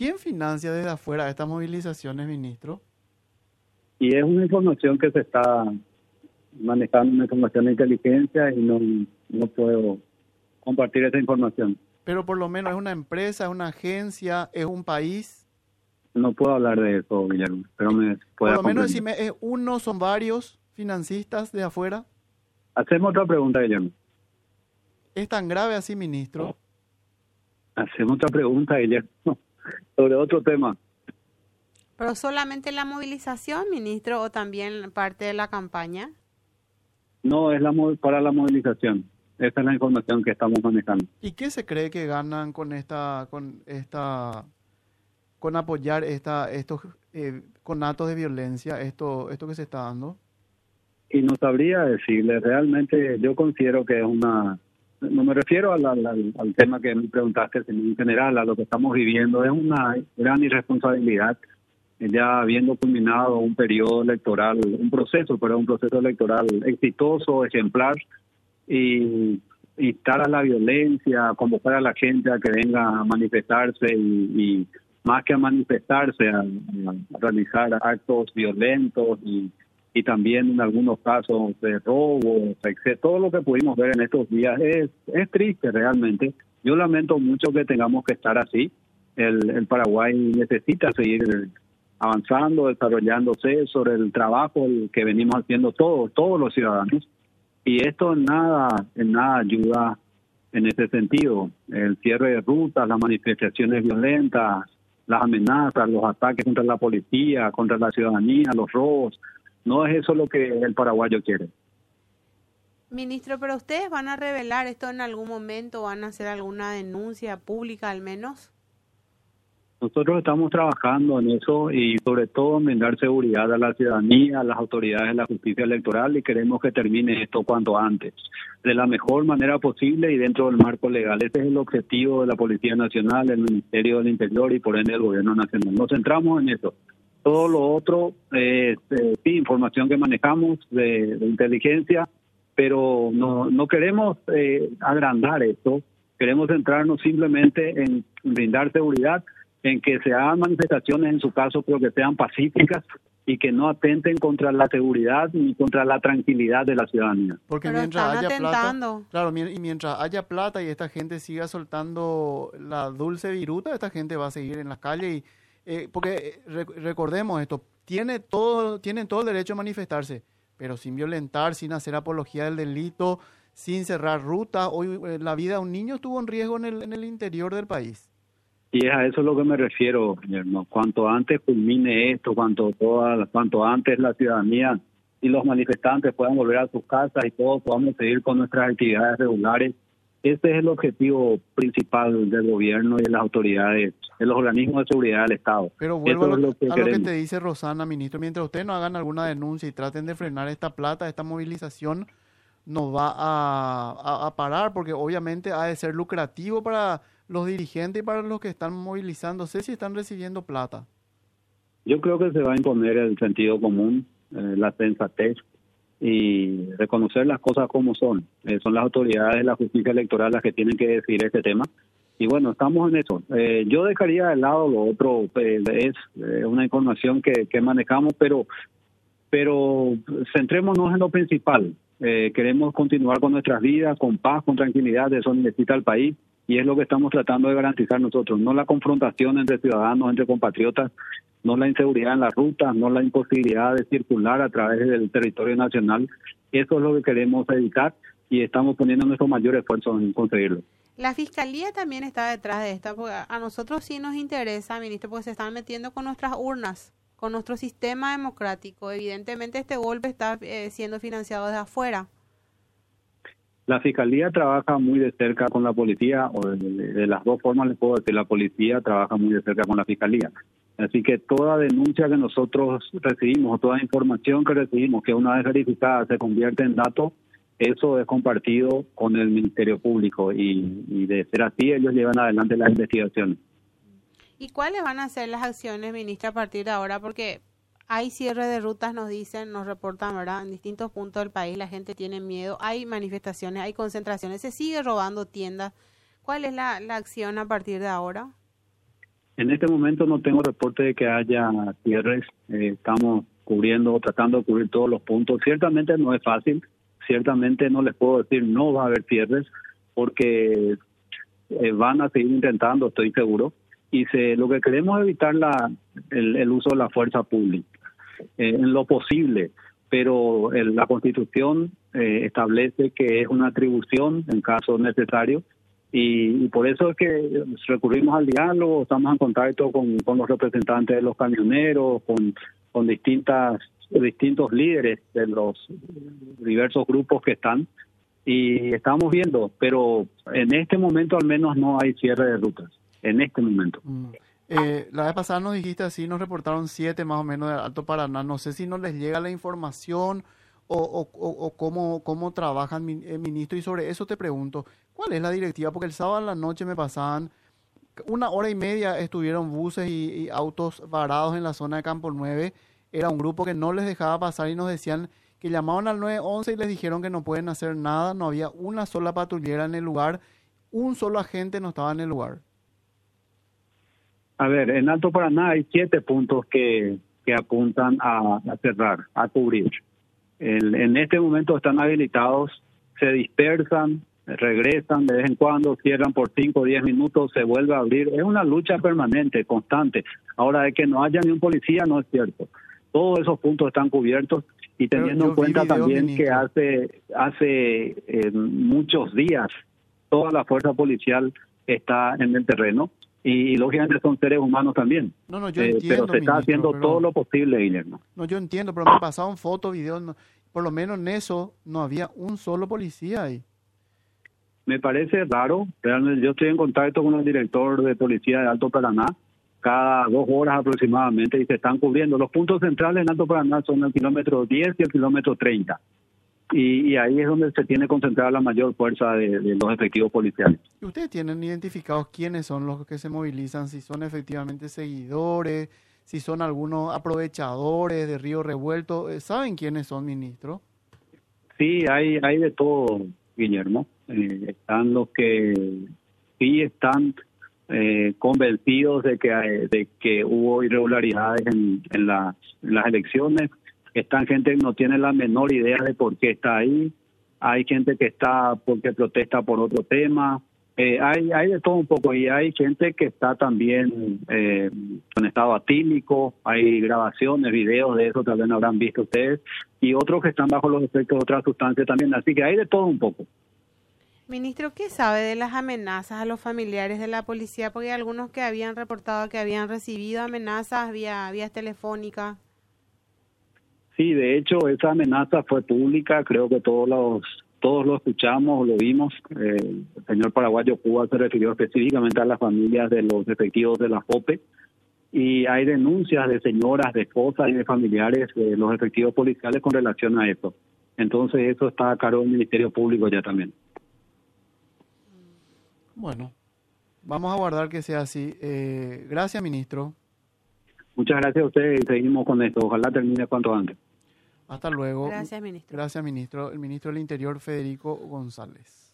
¿Quién financia desde afuera estas movilizaciones, ministro? Y es una información que se está manejando, una información de inteligencia y no, no puedo compartir esa información. Pero por lo menos es una empresa, es una agencia, es un país. No puedo hablar de eso, Guillermo, pero me Por lo menos decime, ¿es uno, son varios financistas de afuera? Hacemos otra pregunta, Guillermo. ¿Es tan grave así, ministro? Hacemos otra pregunta, Guillermo, sobre otro tema. ¿Pero solamente la movilización, ministro, o también parte de la campaña? No, es la para la movilización. Esa es la información que estamos manejando. ¿Y qué se cree que ganan con esta, con esta, con apoyar esta, estos eh, conatos de violencia, esto, esto que se está dando? Y no sabría decirle. Realmente yo considero que es una no me refiero al, al, tema que me preguntaste, sino en general a lo que estamos viviendo. Es una gran irresponsabilidad ya habiendo culminado un periodo electoral, un proceso, pero un proceso electoral exitoso, ejemplar, y instar a la violencia, convocar a la gente a que venga a manifestarse y, más que a manifestarse, a, realizar actos violentos y, y también en algunos casos de robo, etc. Todo lo que pudimos ver en estos días es, es triste realmente. Yo lamento mucho que tengamos que estar así. El, el Paraguay necesita seguir avanzando, desarrollándose sobre el trabajo que venimos haciendo todos, todos los ciudadanos. Y esto en nada, en nada ayuda en ese sentido. El cierre de rutas, las manifestaciones violentas, las amenazas, los ataques contra la policía, contra la ciudadanía, los robos. No es eso lo que el paraguayo quiere. Ministro, pero ustedes van a revelar esto en algún momento, van a hacer alguna denuncia pública al menos. Nosotros estamos trabajando en eso y sobre todo en dar seguridad a la ciudadanía, a las autoridades de la justicia electoral y queremos que termine esto cuanto antes, de la mejor manera posible y dentro del marco legal. Ese es el objetivo de la Policía Nacional, del Ministerio del Interior y por ende del Gobierno Nacional. Nos centramos en eso. Todo lo otro, eh, sí, información que manejamos de, inteligencia, pero no, no queremos eh, agrandar esto, queremos centrarnos simplemente en brindar seguridad en que se hagan manifestaciones, en su caso, pero que sean pacíficas y que no atenten contra la seguridad ni contra la tranquilidad de la ciudadanía. Porque mientras haya plata, claro, y mientras haya plata y esta gente siga soltando la dulce viruta, esta gente va a seguir en las calles y eh, porque eh, recordemos esto, tiene todo, tienen todo el derecho a manifestarse, pero sin violentar, sin hacer apología del delito, sin cerrar rutas. Hoy eh, la vida de un niño estuvo en riesgo en el, en el interior del país. Y es a eso lo que me refiero, Guillermo. Cuanto antes culmine esto, cuanto, toda, cuanto antes la ciudadanía y los manifestantes puedan volver a sus casas y todos podamos seguir con nuestras actividades regulares, ese es el objetivo principal del gobierno y de las autoridades, de los organismos de seguridad del Estado. Pero vuelvo a, lo, que, te dice Rosana, ministro, mientras ustedes no hagan alguna denuncia y traten de frenar esta plata, esta movilización, no va a, a parar porque obviamente ha de ser lucrativo para los dirigentes y para los que están movilizándose si están recibiendo plata? Yo creo que se va a imponer el sentido común, eh, la sensatez y reconocer las cosas como son. Eh, son las autoridades de la justicia electoral las que tienen que decidir este tema. Y bueno, estamos en eso. Eh, yo dejaría de lado lo otro, es una información que, manejamos, pero pero centrémonos en lo principal. queremos continuar con nuestras vidas, con paz, con tranquilidad, eso necesita el país y es lo que estamos tratando de garantizar nosotros, no la confrontación entre ciudadanos, entre compatriotas, no la inseguridad en las rutas, no la imposibilidad de circular a través del territorio nacional. Eso es lo que queremos evitar y estamos poniendo nuestro mayor esfuerzo en conseguirlo. La fiscalía también está detrás de esta, porque a nosotros sí nos interesa, ministro, porque se están metiendo con nuestras urnas, con nuestro sistema democrático. Evidentemente este golpe está eh, siendo financiado desde afuera. La fiscalía trabaja muy de cerca con la policía, o de, las dos formas les puedo decir, la policía trabaja muy de cerca con la fiscalía. Así que toda denuncia que nosotros recibimos, toda información que recibimos, que una vez verificada se convierte en datos, eso es compartido con el Ministerio Público y, y de ser así ellos llevan adelante las investigaciones. ¿Y cuáles van a ser las acciones, ministra, a partir de ahora? Porque hay cierre de rutas, nos dicen, nos reportan, ¿verdad? En distintos puntos del país la gente tiene miedo, hay manifestaciones, hay concentraciones, se sigue robando tiendas. ¿Cuál es la, acción a partir de ahora? En este momento no tengo reporte de que haya cierres. Eh, estamos cubriendo, tratando de cubrir todos los puntos. Ciertamente no es fácil. Ciertamente no les puedo decir no va a haber cierres porque eh, van a seguir intentando, estoy seguro. Y se, lo que queremos es evitar la, el, uso de la fuerza pública eh, en lo posible pero la Constitución establece que es una atribución en caso necesario y, por eso es que recurrimos al diálogo, estamos en contacto con, con los representantes de los camioneros, con, con distintas distintos líderes de los diversos grupos que están y estamos viendo, pero en este momento al menos no hay cierre de rutas, en este momento. Mm. Eh, la vez pasada nos dijiste así, nos reportaron siete más o menos de Alto Paraná, no sé si no les llega la información o, o, cómo, cómo trabajan, el eh, ministro, y sobre eso te pregunto, ¿cuál es la directiva? Porque el sábado en la noche me pasaban una hora y media estuvieron buses y, autos varados en la zona de Campo 9. Era un grupo que no les dejaba pasar y nos decían que llamaban al 911 y les dijeron que no pueden hacer nada. No había una sola patrullera en el lugar. Un solo agente no estaba en el lugar. A ver, en Alto Paraná hay siete puntos que, que apuntan a cerrar, a cubrir en este momento están habilitados, se dispersan, regresan de vez en cuando, cierran por 5 o 10 minutos, se vuelve a abrir. Es una lucha permanente, constante. Ahora, de que no haya ni un policía, no es cierto. Todos esos puntos están cubiertos y teniendo en cuenta también que hace, hace eh, muchos días toda la fuerza policial está en el terreno y, lógicamente son seres humanos también. No, no, yo eh, entiendo, pero se está haciendo todo lo posible, Guillermo. No, yo entiendo, pero me pasaron fotos, videos, por lo menos en eso no había un solo policía ahí. Me parece raro, realmente yo estoy en contacto con el director de policía de Alto Paraná cada dos horas aproximadamente y se están cubriendo. Los puntos centrales en Alto Paraná son el kilómetro 10 y el kilómetro 30 y, ahí es donde se tiene concentrada la mayor fuerza de, los efectivos policiales. ¿Y ustedes tienen identificados quiénes son los que se movilizan? Si son efectivamente seguidores, si son algunos aprovechadores de Río Revuelto. Eh, ¿Saben quiénes son, ministro? Sí, hay, hay de todo, Guillermo. Eh, están los que sí están eh, convencidos de que, de que hubo irregularidades en, en las elecciones están gente no tiene la menor idea de por qué está ahí. Hay gente que está porque protesta por otro tema. Eh, hay, hay de todo un poco y hay gente que está también eh, en estado atímico, hay grabaciones, videos de eso, también habrán visto ustedes, y otros que están bajo los efectos de otras sustancias también, así que hay de todo un poco. Ministro, ¿qué sabe de las amenazas a los familiares de la policía? Porque hay algunos que habían reportado que habían recibido amenazas vía, vía telefónica. Sí, de hecho, esa amenaza fue pública, creo que todos los todos lo escuchamos, lo vimos. Eh, el señor paraguayo Cuba se refirió específicamente a las familias de los efectivos de la FOPE y hay denuncias de señoras, de esposas y de familiares de los efectivos policiales con relación a eso. Entonces eso está a cargo del Ministerio Público ya también. Bueno, vamos a guardar que sea así. Eh, gracias, ministro. Muchas gracias a ustedes y seguimos con esto. Ojalá termine cuanto antes. Hasta luego. Gracias, ministro. Gracias, ministro. El ministro del Interior, Federico González.